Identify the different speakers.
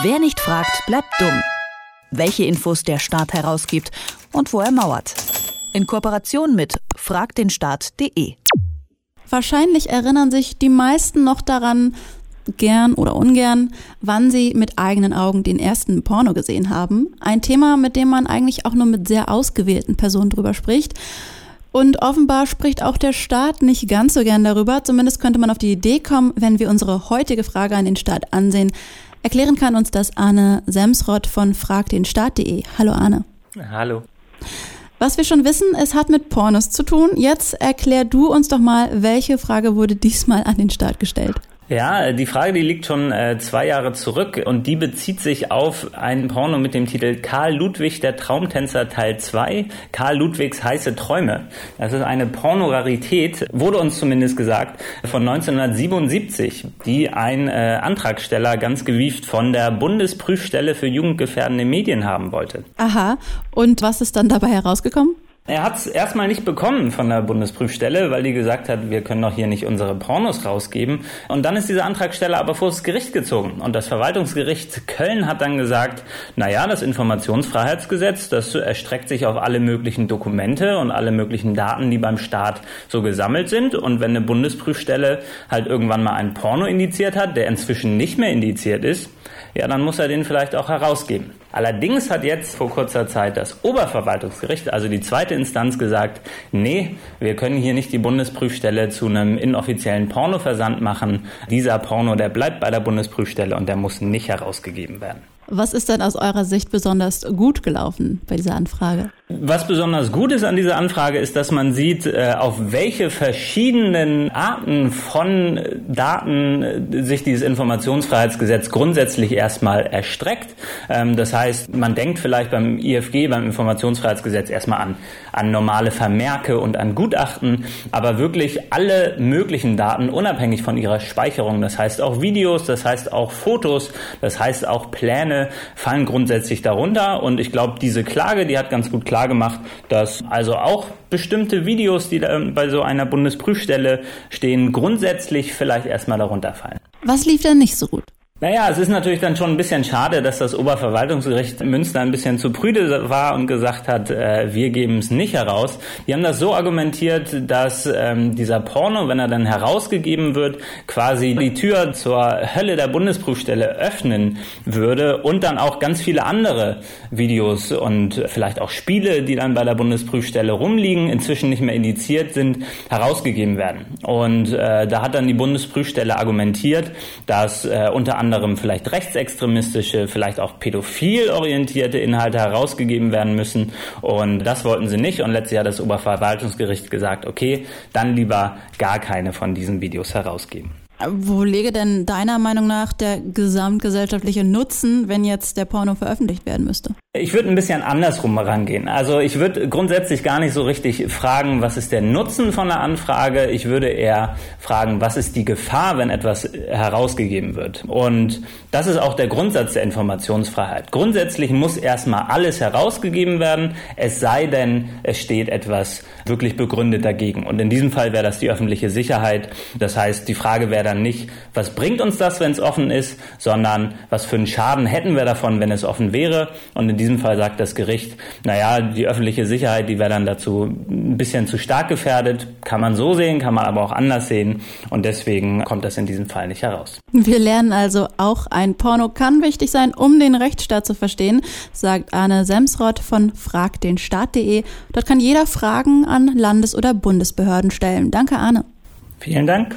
Speaker 1: Wer nicht fragt, bleibt dumm. Welche Infos der Staat herausgibt und wo er mauert. In Kooperation mit fragdenstaat.de.
Speaker 2: Wahrscheinlich erinnern sich die meisten noch daran, gern oder ungern, wann sie mit eigenen Augen den ersten Porno gesehen haben. Ein Thema, mit dem man eigentlich auch nur mit sehr ausgewählten Personen drüber spricht. Und offenbar spricht auch der Staat nicht ganz so gern darüber. Zumindest könnte man auf die Idee kommen, wenn wir unsere heutige Frage an den Staat ansehen. Erklären kann uns das Arne Semsrott von fragdenstaat.de. Hallo Arne.
Speaker 3: Hallo.
Speaker 2: Was wir schon wissen, es hat mit Pornos zu tun. Jetzt erklär du uns doch mal, welche Frage wurde diesmal an den Staat gestellt?
Speaker 3: Ja, die Frage, die liegt schon äh, zwei Jahre zurück und die bezieht sich auf ein Porno mit dem Titel Karl Ludwig, der Traumtänzer Teil 2, Karl Ludwigs heiße Träume. Das ist eine Pornorarität, wurde uns zumindest gesagt, von 1977, die ein äh, Antragsteller ganz gewieft von der Bundesprüfstelle für jugendgefährdende Medien haben wollte.
Speaker 2: Aha, und was ist dann dabei herausgekommen?
Speaker 3: Er hat es erstmal nicht bekommen von der Bundesprüfstelle, weil die gesagt hat, wir können doch hier nicht unsere Pornos rausgeben. Und dann ist dieser Antragsteller aber vor das Gericht gezogen. Und das Verwaltungsgericht Köln hat dann gesagt, naja, das Informationsfreiheitsgesetz, das erstreckt sich auf alle möglichen Dokumente und alle möglichen Daten, die beim Staat so gesammelt sind. Und wenn eine Bundesprüfstelle halt irgendwann mal einen Porno indiziert hat, der inzwischen nicht mehr indiziert ist, ja, dann muss er den vielleicht auch herausgeben. Allerdings hat jetzt vor kurzer Zeit das Oberverwaltungsgericht, also die zweite Instanz, gesagt, nee, wir können hier nicht die Bundesprüfstelle zu einem inoffiziellen Pornoversand machen. Dieser Porno, der bleibt bei der Bundesprüfstelle und der muss nicht herausgegeben werden.
Speaker 2: Was ist denn aus eurer Sicht besonders gut gelaufen bei dieser Anfrage?
Speaker 3: Was besonders gut ist an dieser Anfrage, ist, dass man sieht, äh, auf welche verschiedenen Arten von Daten äh, sich dieses Informationsfreiheitsgesetz grundsätzlich erstmal erstreckt. Ähm, das heißt, man denkt vielleicht beim IFG, beim Informationsfreiheitsgesetz erstmal an, an normale Vermerke und an Gutachten, aber wirklich alle möglichen Daten, unabhängig von ihrer Speicherung, das heißt auch Videos, das heißt auch Fotos, das heißt auch Pläne, fallen grundsätzlich darunter. Und ich glaube, diese Klage, die hat ganz gut klar gemacht, dass also auch bestimmte Videos, die bei so einer Bundesprüfstelle stehen, grundsätzlich vielleicht erstmal darunter fallen.
Speaker 2: Was lief denn nicht so gut?
Speaker 3: Naja, es ist natürlich dann schon ein bisschen schade, dass das Oberverwaltungsgericht Münster ein bisschen zu prüde war und gesagt hat, äh, wir geben es nicht heraus. Die haben das so argumentiert, dass ähm, dieser Porno, wenn er dann herausgegeben wird, quasi die Tür zur Hölle der Bundesprüfstelle öffnen würde und dann auch ganz viele andere Videos und vielleicht auch Spiele, die dann bei der Bundesprüfstelle rumliegen, inzwischen nicht mehr indiziert sind, herausgegeben werden. Und äh, da hat dann die Bundesprüfstelle argumentiert, dass äh, unter anderem anderem vielleicht rechtsextremistische, vielleicht auch pädophil orientierte Inhalte herausgegeben werden müssen. Und das wollten sie nicht. Und letztlich hat das Oberverwaltungsgericht gesagt, okay, dann lieber gar keine von diesen Videos herausgeben.
Speaker 2: Wo lege denn deiner Meinung nach der gesamtgesellschaftliche Nutzen, wenn jetzt der Porno veröffentlicht werden müsste?
Speaker 3: Ich würde ein bisschen andersrum herangehen. Also ich würde grundsätzlich gar nicht so richtig fragen, was ist der Nutzen von einer Anfrage. Ich würde eher fragen, was ist die Gefahr, wenn etwas herausgegeben wird. Und das ist auch der Grundsatz der Informationsfreiheit. Grundsätzlich muss erstmal alles herausgegeben werden, es sei denn, es steht etwas wirklich begründet dagegen. Und in diesem Fall wäre das die öffentliche Sicherheit. Das heißt, die Frage wäre dann nicht, was bringt uns das, wenn es offen ist, sondern was für einen Schaden hätten wir davon, wenn es offen wäre. Und in diesem Fall sagt das Gericht, naja, die öffentliche Sicherheit, die wäre dann dazu ein bisschen zu stark gefährdet. Kann man so sehen, kann man aber auch anders sehen. Und deswegen kommt das in diesem Fall nicht heraus.
Speaker 2: Wir lernen also auch, ein Porno kann wichtig sein, um den Rechtsstaat zu verstehen, sagt Arne Semsrott von fragdenstaat.de. Dort kann jeder Fragen an Landes- oder Bundesbehörden stellen. Danke, Arne.
Speaker 3: Vielen Dank.